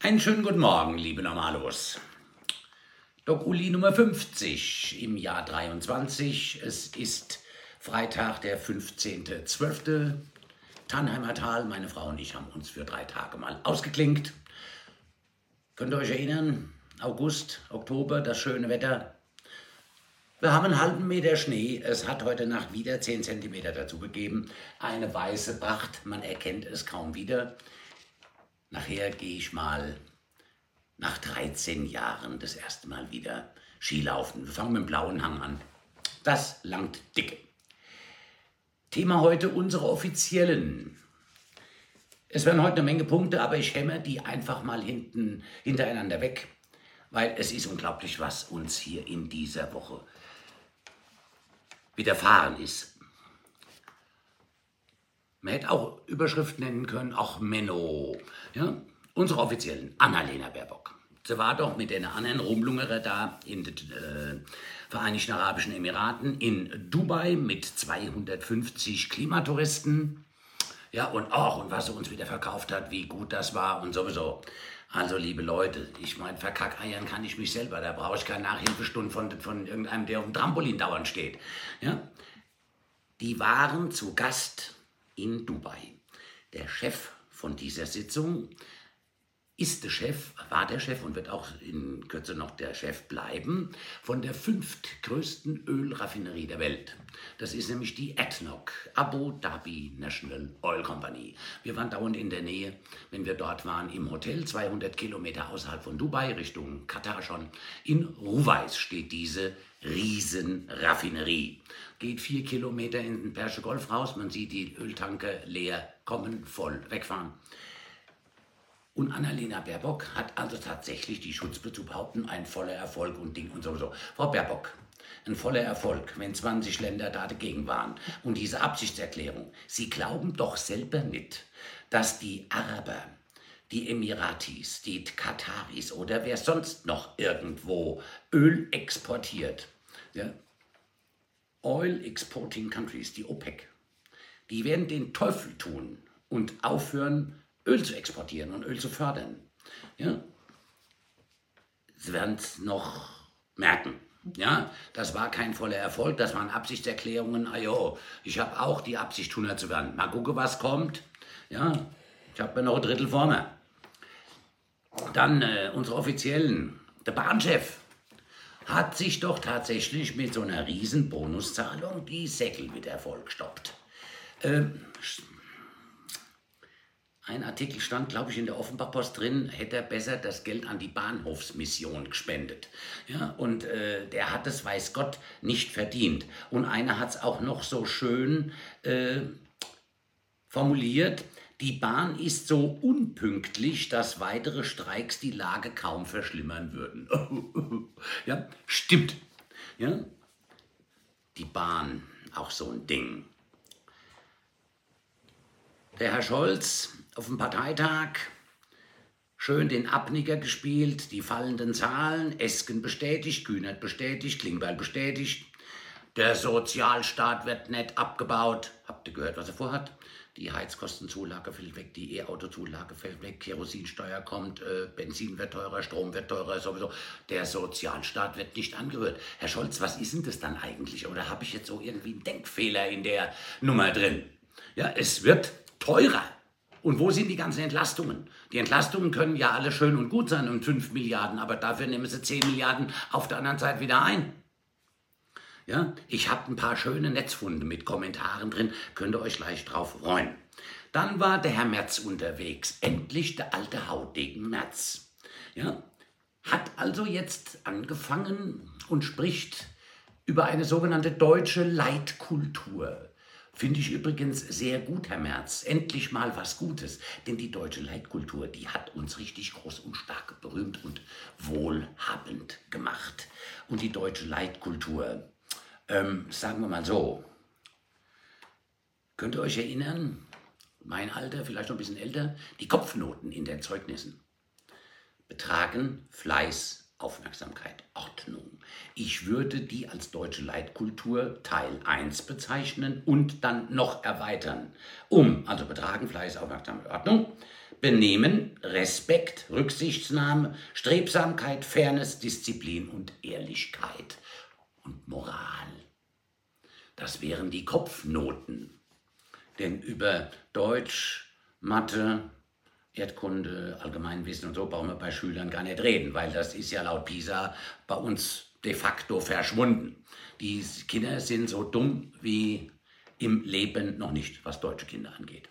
Einen schönen guten Morgen, liebe Normalos. Doc Uli Nummer 50 im Jahr 23. Es ist Freitag, der 15.12. Tannheimer Tal. Meine Frau und ich haben uns für drei Tage mal ausgeklinkt. Könnt ihr euch erinnern? August, Oktober, das schöne Wetter. Wir haben einen halben Meter Schnee. Es hat heute Nacht wieder 10 cm dazu gegeben. Eine weiße Pracht, man erkennt es kaum wieder. Nachher gehe ich mal nach 13 Jahren das erste Mal wieder Skilaufen. Wir fangen mit dem blauen Hang an. Das langt dicke. Thema heute unsere offiziellen. Es werden heute eine Menge Punkte, aber ich hämmer die einfach mal hinten hintereinander weg, weil es ist unglaublich, was uns hier in dieser Woche widerfahren ist. Man hätte auch Überschriften nennen können, auch Menno. Ja? Unsere offiziellen, Annalena Baerbock. Sie war doch mit den anderen Rumlungerer da in den äh, Vereinigten Arabischen Emiraten, in Dubai mit 250 Klimatouristen. Ja, und auch, und was sie uns wieder verkauft hat, wie gut das war und sowieso. Also, liebe Leute, ich meine, verkackeiern kann ich mich selber. Da brauche ich keine Nachhilfestunden von, von irgendeinem, der auf dem Trampolin dauernd steht. Ja? Die waren zu Gast in Dubai. Der Chef von dieser Sitzung ist der Chef, war der Chef und wird auch in Kürze noch der Chef bleiben von der fünftgrößten Ölraffinerie der Welt. Das ist nämlich die ADNOC, Abu Dhabi National Oil Company. Wir waren dauernd in der Nähe, wenn wir dort waren, im Hotel, 200 Kilometer außerhalb von Dubai, Richtung Katar schon. In Ruwais steht diese Riesenraffinerie. Geht vier Kilometer in den Persche Golf raus, man sieht die Öltanker leer kommen, voll wegfahren. Und Annalena Baerbock hat also tatsächlich die Schutzbe zu behaupten, ein voller Erfolg und Ding und sowieso. Frau Baerbock, ein voller Erfolg, wenn 20 Länder da dagegen waren. Und diese Absichtserklärung, Sie glauben doch selber nicht, dass die Araber, die Emiratis, die Kataris oder wer sonst noch irgendwo Öl exportiert, ja, Oil Exporting Countries, die OPEC, die werden den Teufel tun und aufhören, Öl zu exportieren und Öl zu fördern. Ja? Sie werden es noch merken. Ja, das war kein voller Erfolg, das waren Absichtserklärungen. Ajo, ich habe auch die Absicht, 100 zu werden. Mal gucken, was kommt. Ja, ich habe mir noch ein Drittel vor mir. Dann äh, unsere Offiziellen. Der Bahnchef hat sich doch tatsächlich mit so einer riesen Bonuszahlung die Säckel mit Erfolg gestoppt. Ähm, ein Artikel stand, glaube ich, in der Offenbach-Post drin, hätte er besser das Geld an die Bahnhofsmission gespendet. Ja, und äh, der hat es, weiß Gott, nicht verdient. Und einer hat es auch noch so schön äh, formuliert, die Bahn ist so unpünktlich, dass weitere Streiks die Lage kaum verschlimmern würden. ja, stimmt. Ja? Die Bahn, auch so ein Ding. Der Herr Scholz auf dem Parteitag schön den Abnicker gespielt, die fallenden Zahlen, Esken bestätigt, Kühnert bestätigt, Klingbeil bestätigt. Der Sozialstaat wird nicht abgebaut. Habt ihr gehört, was er vorhat? Die Heizkostenzulage fällt weg, die E-Auto-Zulage fällt weg, Kerosinsteuer kommt, äh, Benzin wird teurer, Strom wird teurer, sowieso. Der Sozialstaat wird nicht angerührt. Herr Scholz, was ist denn das dann eigentlich? Oder habe ich jetzt so irgendwie einen Denkfehler in der Nummer drin? Ja, es wird teurer. Und wo sind die ganzen Entlastungen? Die Entlastungen können ja alle schön und gut sein um 5 Milliarden, aber dafür nehmen sie 10 Milliarden auf der anderen Seite wieder ein. Ja, ich habe ein paar schöne Netzfunde mit Kommentaren drin, könnt ihr euch gleich drauf freuen. Dann war der Herr Merz unterwegs, endlich der alte Hautdegen Merz. Ja, hat also jetzt angefangen und spricht über eine sogenannte deutsche Leitkultur. Finde ich übrigens sehr gut, Herr Merz. Endlich mal was Gutes. Denn die deutsche Leitkultur, die hat uns richtig groß und stark berühmt und wohlhabend gemacht. Und die deutsche Leitkultur, ähm, sagen wir mal so, könnt ihr euch erinnern, mein Alter, vielleicht noch ein bisschen älter, die Kopfnoten in den Zeugnissen betragen Fleiß, Aufmerksamkeit, Ordnung. Ich würde die als deutsche Leitkultur Teil 1 bezeichnen und dann noch erweitern. Um, also Betragen, Fleiß, Aufmerksamkeit, Ordnung, Benehmen, Respekt, Rücksichtsnahme, Strebsamkeit, Fairness, Disziplin und Ehrlichkeit und Moral. Das wären die Kopfnoten. Denn über Deutsch, Mathe, Erdkunde, Allgemeinwissen und so brauchen wir bei Schülern gar nicht reden, weil das ist ja laut PISA bei uns de facto verschwunden. Die Kinder sind so dumm wie im Leben noch nicht, was deutsche Kinder angeht.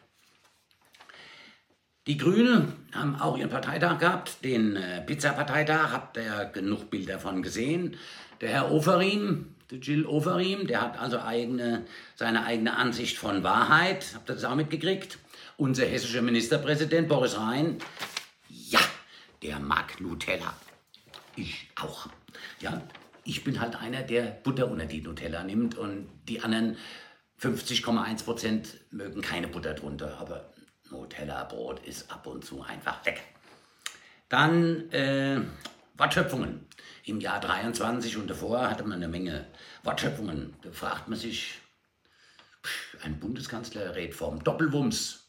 Die Grünen haben auch ihren Parteitag gehabt, den äh, Pizza-Parteitag, habt ihr genug Bilder von gesehen. Der Herr Oferim, der Jill Oferim, der hat also eigene, seine eigene Ansicht von Wahrheit, habt ihr das auch mitgekriegt? Unser hessischer Ministerpräsident Boris Rhein, ja, der mag Nutella. Ich auch. Ja, ich bin halt einer, der Butter unter die Nutella nimmt und die anderen 50,1 Prozent mögen keine Butter drunter, aber Nutella-Brot ist ab und zu einfach weg. Dann äh, Wortschöpfungen. Im Jahr 23 und davor hatte man eine Menge Wortschöpfungen. Da fragt man sich, ein Bundeskanzler redet vom Doppelwumms.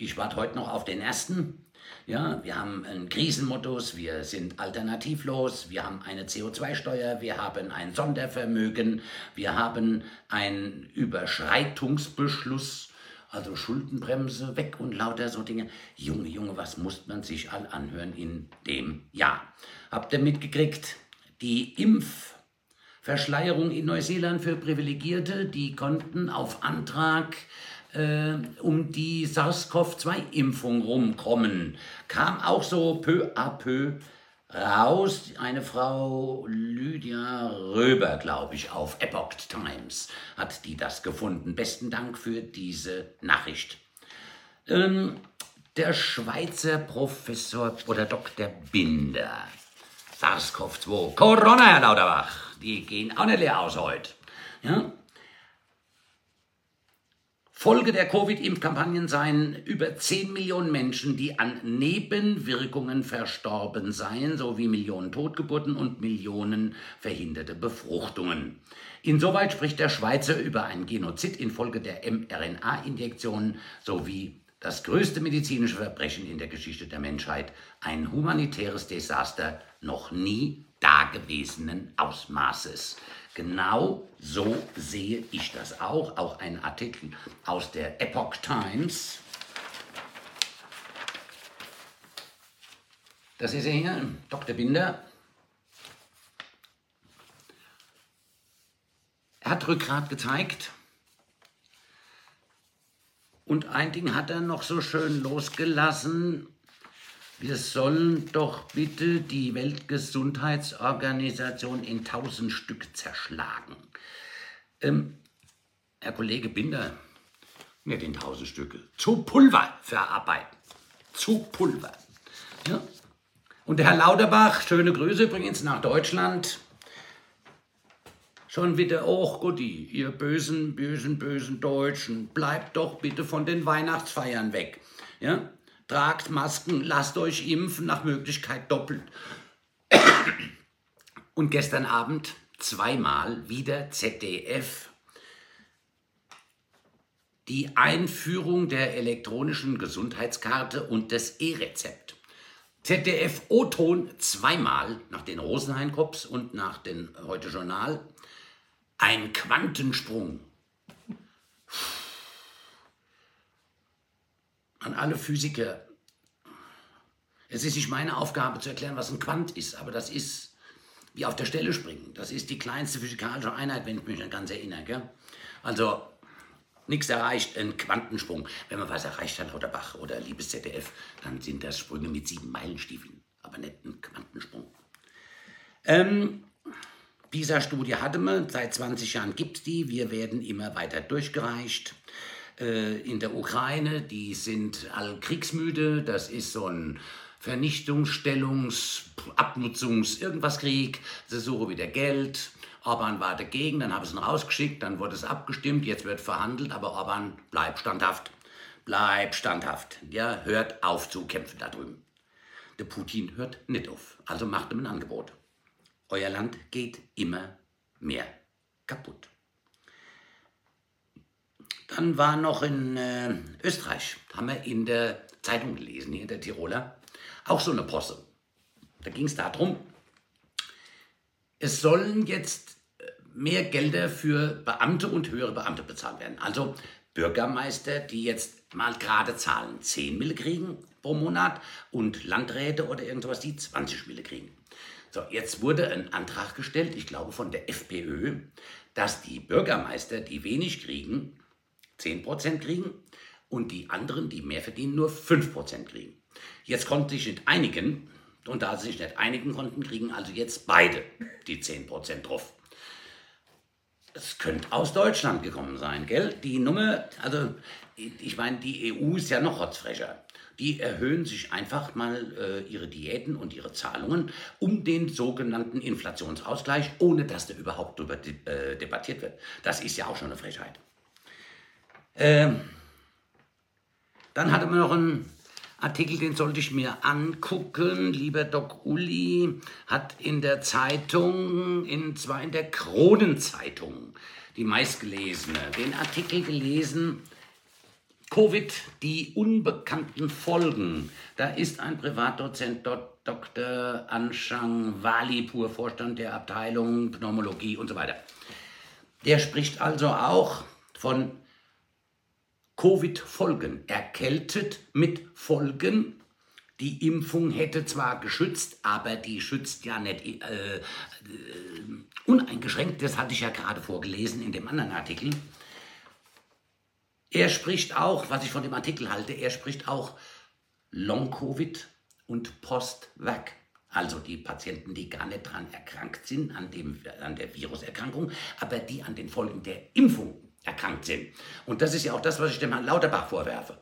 Ich warte heute noch auf den ersten. Ja, wir haben einen Krisenmodus, wir sind alternativlos, wir haben eine CO2-Steuer, wir haben ein Sondervermögen, wir haben einen Überschreitungsbeschluss, also Schuldenbremse weg und lauter so Dinge. Junge, Junge, was muss man sich all anhören in dem Jahr? Habt ihr mitgekriegt, die Impfverschleierung in Neuseeland für Privilegierte, die konnten auf Antrag äh, um die SARS-CoV-2-Impfung rumkommen. Kam auch so peu à peu raus. Eine Frau, Lydia Röber, glaube ich, auf Epoch Times hat die das gefunden. Besten Dank für diese Nachricht. Ähm, der Schweizer Professor oder Dr. Binder, SARS-CoV-2, Corona, Herr Lauterbach, die gehen auch nicht leer aus heute. Ja? Folge der Covid-Impfkampagnen seien über 10 Millionen Menschen, die an Nebenwirkungen verstorben seien, sowie Millionen Totgeburten und Millionen verhinderte Befruchtungen. Insoweit spricht der Schweizer über ein Genozid infolge der mRNA-Injektionen sowie das größte medizinische Verbrechen in der Geschichte der Menschheit, ein humanitäres Desaster noch nie dagewesenen Ausmaßes. Genau so sehe ich das auch. Auch ein Artikel aus der Epoch Times. Das ist er hier, Dr. Binder. Er hat Rückgrat gezeigt. Und ein Ding hat er noch so schön losgelassen. Wir sollen doch bitte die Weltgesundheitsorganisation in tausend Stück zerschlagen. Ähm, Herr Kollege Binder, nicht in tausend Stücke, zu Pulver verarbeiten. Zu Pulver. Ja? Und der Herr Lauterbach, schöne Grüße übrigens nach Deutschland. Schon wieder, oh Gotti, ihr bösen, bösen, bösen Deutschen, bleibt doch bitte von den Weihnachtsfeiern weg. Ja? Tragt Masken, lasst euch impfen, nach Möglichkeit doppelt. Und gestern Abend zweimal wieder ZDF die Einführung der elektronischen Gesundheitskarte und des E-Rezept. ZDF O-Ton zweimal nach den Rosenheim-Cops und nach den Heute Journal. Ein Quantensprung an alle Physiker. Es ist nicht meine Aufgabe zu erklären, was ein Quant ist, aber das ist wie auf der Stelle springen. Das ist die kleinste physikalische Einheit, wenn ich mich an ganz erinnere. Gell? Also nichts erreicht, ein Quantensprung. Wenn man was erreicht hat, Lauterbach oder liebes ZDF, dann sind das Sprünge mit sieben Meilenstiefeln, aber nicht ein Quantensprung. Ähm, PISA-Studie hatte man, seit 20 Jahren gibt es die, wir werden immer weiter durchgereicht äh, in der Ukraine, die sind all kriegsmüde. Das ist so ein Vernichtungsstellungs-, Abnutzungs-, irgendwas Krieg. Sie suchen wieder Geld. Orban war dagegen, dann haben sie ihn rausgeschickt, dann wurde es abgestimmt, jetzt wird verhandelt, aber Orban bleibt standhaft. Bleibt standhaft. Ja, hört auf zu kämpfen da drüben. Der Putin hört nicht auf, also macht ihm ein Angebot. euer Land geht immer mehr kaputt. Dann war noch in äh, Österreich, haben wir in der Zeitung gelesen, hier in der Tiroler, auch so eine Posse. Da ging es darum, es sollen jetzt äh, mehr Gelder für Beamte und höhere Beamte bezahlt werden. Also Bürgermeister, die jetzt mal gerade zahlen, 10 Mille kriegen pro Monat und Landräte oder irgendwas, die 20 Mille kriegen. So, jetzt wurde ein Antrag gestellt, ich glaube von der FPÖ, dass die Bürgermeister, die wenig kriegen, 10% kriegen und die anderen, die mehr verdienen, nur 5% kriegen. Jetzt konnten sich nicht einigen und da sie sich nicht einigen konnten, kriegen also jetzt beide die 10% drauf. Es könnte aus Deutschland gekommen sein, gell? Die Nummer, also ich meine, die EU ist ja noch rotzfrecher. Die erhöhen sich einfach mal äh, ihre Diäten und ihre Zahlungen um den sogenannten Inflationsausgleich, ohne dass da überhaupt darüber de äh, debattiert wird. Das ist ja auch schon eine Frechheit. Ähm, dann hatte man noch einen Artikel, den sollte ich mir angucken. Lieber Doc Uli hat in der Zeitung, in, zwar in der Kronenzeitung, die meistgelesene, den Artikel gelesen, Covid, die unbekannten Folgen. Da ist ein Privatdozent Dr. Anshang Walipur, Vorstand der Abteilung Pneumologie und so weiter. Der spricht also auch von Covid-Folgen, erkältet mit Folgen. Die Impfung hätte zwar geschützt, aber die schützt ja nicht äh, äh, uneingeschränkt. Das hatte ich ja gerade vorgelesen in dem anderen Artikel. Er spricht auch, was ich von dem Artikel halte, er spricht auch Long-Covid und Post-Vac. Also die Patienten, die gar nicht daran erkrankt sind, an, dem, an der Viruserkrankung, aber die an den Folgen der Impfung erkrankt sind. Und das ist ja auch das, was ich dem Herrn Lauterbach vorwerfe.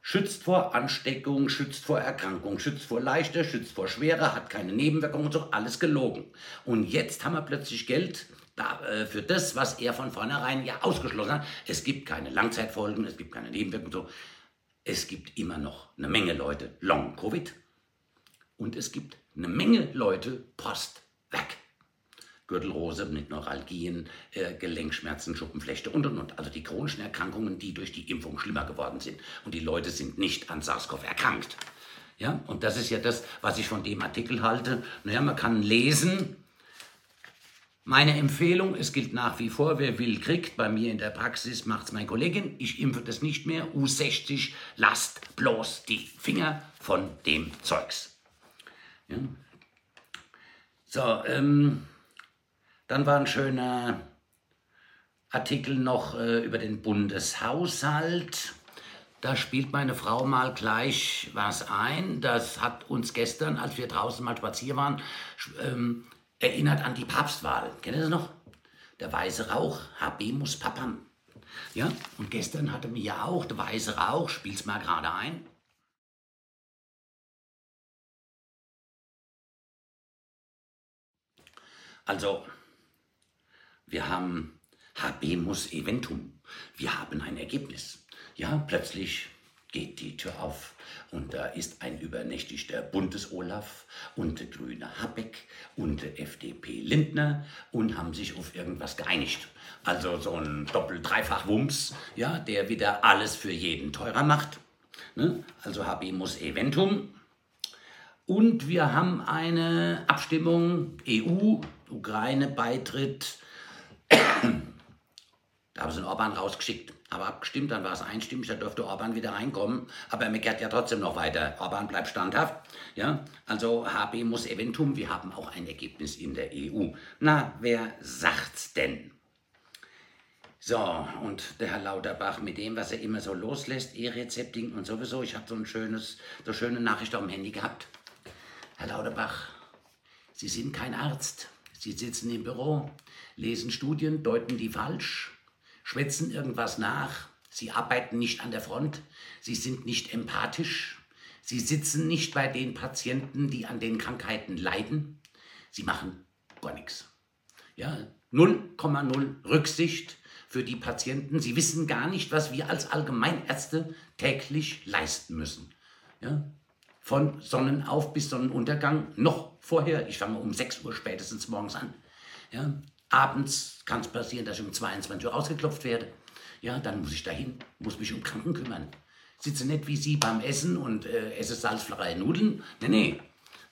Schützt vor Ansteckung, schützt vor Erkrankung, schützt vor leichter, schützt vor schwerer, hat keine Nebenwirkungen und so, alles gelogen. Und jetzt haben wir plötzlich Geld da, äh, für das, was er von vornherein ja ausgeschlossen hat. Es gibt keine Langzeitfolgen, es gibt keine Nebenwirkungen und so. Es gibt immer noch eine Menge Leute Long-Covid und es gibt eine Menge Leute Post-Weg. Gürtelrose mit Neuralgien, äh, Gelenkschmerzen, Schuppenflechte und und und. Also die chronischen Erkrankungen, die durch die Impfung schlimmer geworden sind. Und die Leute sind nicht an SARS-CoV erkrankt. Ja, und das ist ja das, was ich von dem Artikel halte. Naja, man kann lesen. Meine Empfehlung, es gilt nach wie vor, wer will, kriegt. Bei mir in der Praxis macht es meine Kollegin. Ich impfe das nicht mehr. U60, lasst bloß die Finger von dem Zeugs. Ja. So, ähm, dann war ein schöner Artikel noch äh, über den Bundeshaushalt. Da spielt meine Frau mal gleich was ein. Das hat uns gestern, als wir draußen mal spazieren waren, ähm, erinnert an die Papstwahl. Kennt ihr das noch? Der weiße Rauch, Habemus Papam. Ja, und gestern hatte mir ja auch der weiße Rauch, spiel's mal gerade ein. Also, wir haben Habemus Eventum. Wir haben ein Ergebnis. Ja, plötzlich geht die Tür auf und da ist ein übernächtigter Bundesolaf und der grüne Habeck und der FDP Lindner und haben sich auf irgendwas geeinigt. Also so ein Doppel-Dreifach-Wumms, ja, der wieder alles für jeden teurer macht. Ne? Also Habemus Eventum. Und wir haben eine Abstimmung EU, Ukraine-Beitritt da haben sie den Orban rausgeschickt, aber abgestimmt, dann war es einstimmig, da durfte Orban wieder reinkommen, aber er meckert ja trotzdem noch weiter. Orban bleibt standhaft. Ja? Also HB muss Eventum, wir haben auch ein Ergebnis in der EU. Na, wer sagt's denn? So, und der Herr Lauterbach mit dem, was er immer so loslässt, E-Rezepting und sowieso, ich habe so ein schönes, so schöne Nachricht auf dem Handy gehabt. Herr Lauterbach, Sie sind kein Arzt. Sie sitzen im Büro, lesen Studien, deuten die falsch, schwätzen irgendwas nach, sie arbeiten nicht an der Front, sie sind nicht empathisch, sie sitzen nicht bei den Patienten, die an den Krankheiten leiden, sie machen gar nichts. Ja, 0,0 Rücksicht für die Patienten. Sie wissen gar nicht, was wir als Allgemeinärzte täglich leisten müssen. Ja? von Sonnenauf bis Sonnenuntergang, noch vorher, ich fange um 6 Uhr spätestens morgens an. Ja, abends kann es passieren, dass ich um 22 Uhr ausgeklopft werde. Ja, dann muss ich dahin, muss mich um Kranken kümmern. Sitze nicht wie Sie beim Essen und äh, esse salzfreie Nudeln. Nee, nee.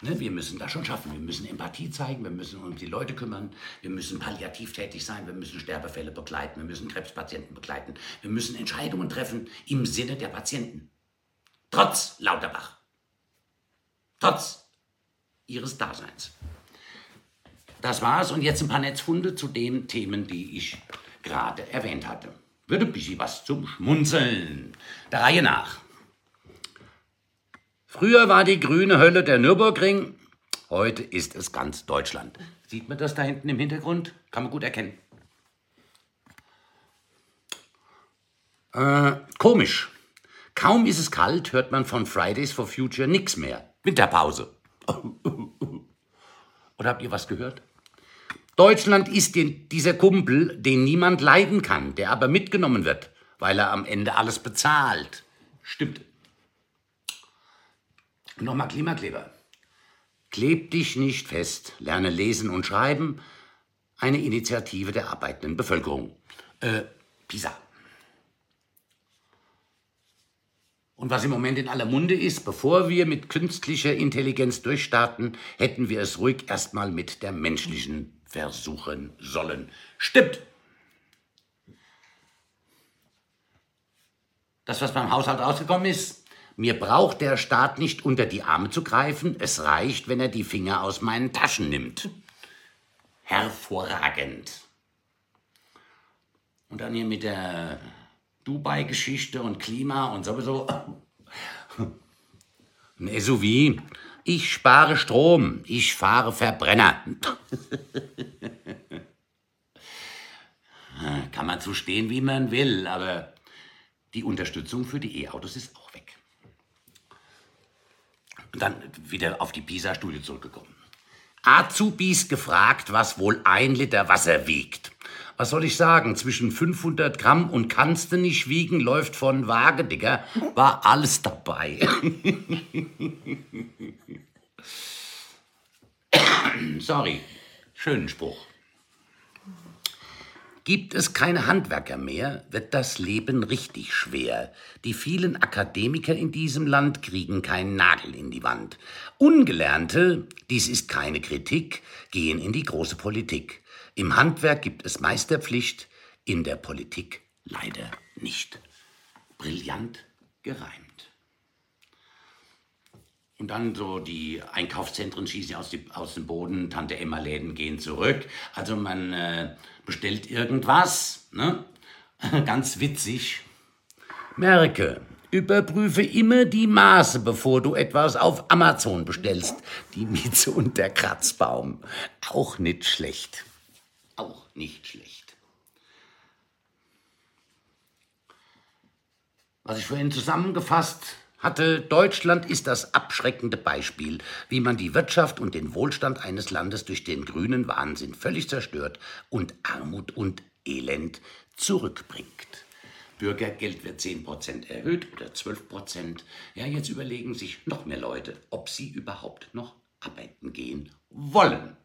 Ne, wir müssen das schon schaffen. Wir müssen Empathie zeigen, wir müssen uns um die Leute kümmern, wir müssen palliativ tätig sein, wir müssen Sterbefälle begleiten, wir müssen Krebspatienten begleiten, wir müssen Entscheidungen treffen im Sinne der Patienten. Trotz Lauterbach. Trotz ihres Daseins. Das war's und jetzt ein paar Netzfunde zu den Themen, die ich gerade erwähnt hatte. Wird ein bisschen was zum Schmunzeln. Der Reihe nach. Früher war die grüne Hölle der Nürburgring, heute ist es ganz Deutschland. Sieht man das da hinten im Hintergrund? Kann man gut erkennen. Äh, komisch. Kaum ist es kalt, hört man von Fridays for Future nichts mehr. Winterpause. Oder habt ihr was gehört? Deutschland ist den, dieser Kumpel, den niemand leiden kann, der aber mitgenommen wird, weil er am Ende alles bezahlt. Stimmt. Nochmal Klimakleber. Kleb dich nicht fest, lerne lesen und schreiben. Eine Initiative der arbeitenden Bevölkerung. Äh, PISA. Und was im Moment in aller Munde ist, bevor wir mit künstlicher Intelligenz durchstarten, hätten wir es ruhig erstmal mit der menschlichen versuchen sollen. Stimmt! Das, was beim Haushalt rausgekommen ist, mir braucht der Staat nicht unter die Arme zu greifen, es reicht, wenn er die Finger aus meinen Taschen nimmt. Hervorragend. Und dann hier mit der Dubai-Geschichte und Klima und sowieso. Ein SUV. Ich spare Strom, ich fahre Verbrenner. Kann man zu stehen, wie man will, aber die Unterstützung für die E-Autos ist auch weg. Und dann wieder auf die PISA-Studie zurückgekommen. Azubis gefragt, was wohl ein Liter Wasser wiegt. Was soll ich sagen? Zwischen 500 Gramm und kannst du nicht wiegen, läuft von Waage, Digga. War alles dabei. Sorry. Schönen Spruch. Gibt es keine Handwerker mehr, wird das Leben richtig schwer. Die vielen Akademiker in diesem Land kriegen keinen Nagel in die Wand. Ungelernte, dies ist keine Kritik, gehen in die große Politik. Im Handwerk gibt es Meisterpflicht, in der Politik leider nicht. Brillant gereimt. Und dann so die Einkaufszentren schießen aus, die, aus dem Boden, Tante-Emma-Läden gehen zurück. Also man äh, bestellt irgendwas, ne? ganz witzig. Merke, überprüfe immer die Maße, bevor du etwas auf Amazon bestellst. Die Mieze und der Kratzbaum. Auch nicht schlecht. Auch nicht schlecht. Was ich vorhin zusammengefasst hatte, Deutschland ist das abschreckende Beispiel, wie man die Wirtschaft und den Wohlstand eines Landes durch den grünen Wahnsinn völlig zerstört und Armut und Elend zurückbringt. Bürgergeld wird 10% erhöht oder 12%. Ja, jetzt überlegen sich noch mehr Leute, ob sie überhaupt noch arbeiten gehen wollen.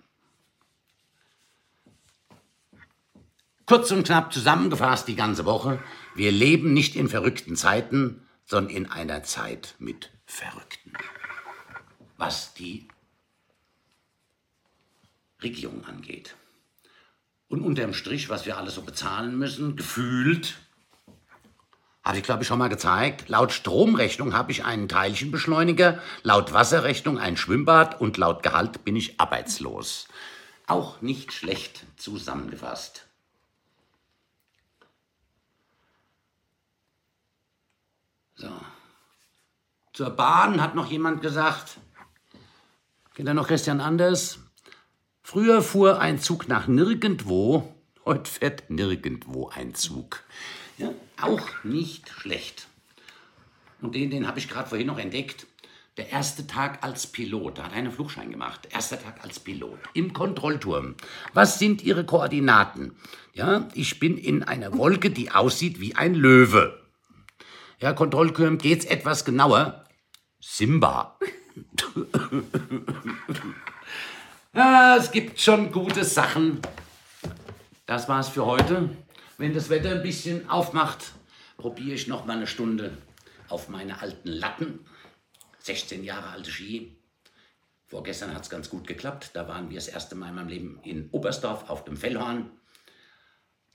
Kurz und knapp zusammengefasst die ganze Woche. Wir leben nicht in verrückten Zeiten, sondern in einer Zeit mit Verrückten. Was die Regierung angeht. Und unterm Strich, was wir alles so bezahlen müssen, gefühlt, habe ich glaube ich schon mal gezeigt, laut Stromrechnung habe ich einen Teilchenbeschleuniger, laut Wasserrechnung ein Schwimmbad und laut Gehalt bin ich arbeitslos. Auch nicht schlecht zusammengefasst. So. Zur Bahn hat noch jemand gesagt, kennt ihr noch Christian Anders? Früher fuhr ein Zug nach nirgendwo, heute fährt nirgendwo ein Zug. Ja, auch nicht schlecht. Und den, den habe ich gerade vorhin noch entdeckt. Der erste Tag als Pilot, da hat einen Flugschein gemacht. Erster Tag als Pilot im Kontrollturm. Was sind Ihre Koordinaten? Ja, ich bin in einer Wolke, die aussieht wie ein Löwe. Ja, Kontrollkürm geht's etwas genauer. Simba. ja, es gibt schon gute Sachen. Das war's für heute. Wenn das Wetter ein bisschen aufmacht, probiere ich noch mal eine Stunde auf meine alten Latten. 16 Jahre alte Ski. Vorgestern hat es ganz gut geklappt. Da waren wir das erste Mal in meinem Leben in Oberstdorf auf dem Fellhorn.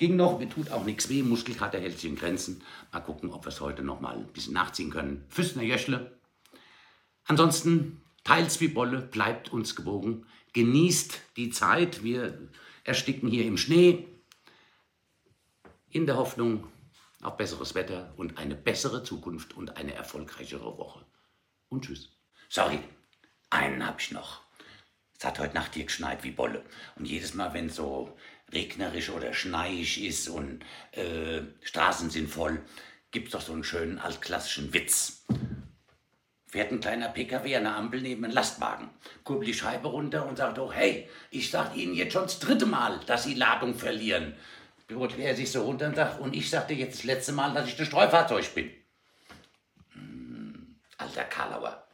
Ging noch, mir tut auch nichts weh, Muskelkater hält sich in Grenzen. Mal gucken, ob wir es heute noch mal ein bisschen nachziehen können. Füßner Jöschle. Ansonsten, teils wie Bolle, bleibt uns gewogen. Genießt die Zeit. Wir ersticken hier im Schnee. In der Hoffnung auf besseres Wetter und eine bessere Zukunft und eine erfolgreichere Woche. Und tschüss. Sorry, einen hab ich noch. Es hat heute Nacht hier geschneit wie Bolle. Und jedes Mal, wenn so regnerisch oder schneiig ist und äh, Straßen sind voll, gibt's doch so einen schönen altklassischen Witz. Fährt ein kleiner PKW an der Ampel neben einem Lastwagen, kurbelt die Scheibe runter und sagt auch, hey, ich sag Ihnen jetzt schon das dritte Mal, dass Sie Ladung verlieren. Beurteilt er sich so runter und sagt, und ich sagte jetzt das letzte Mal, dass ich ein Streufahrzeug bin. Hm, alter Karlauer.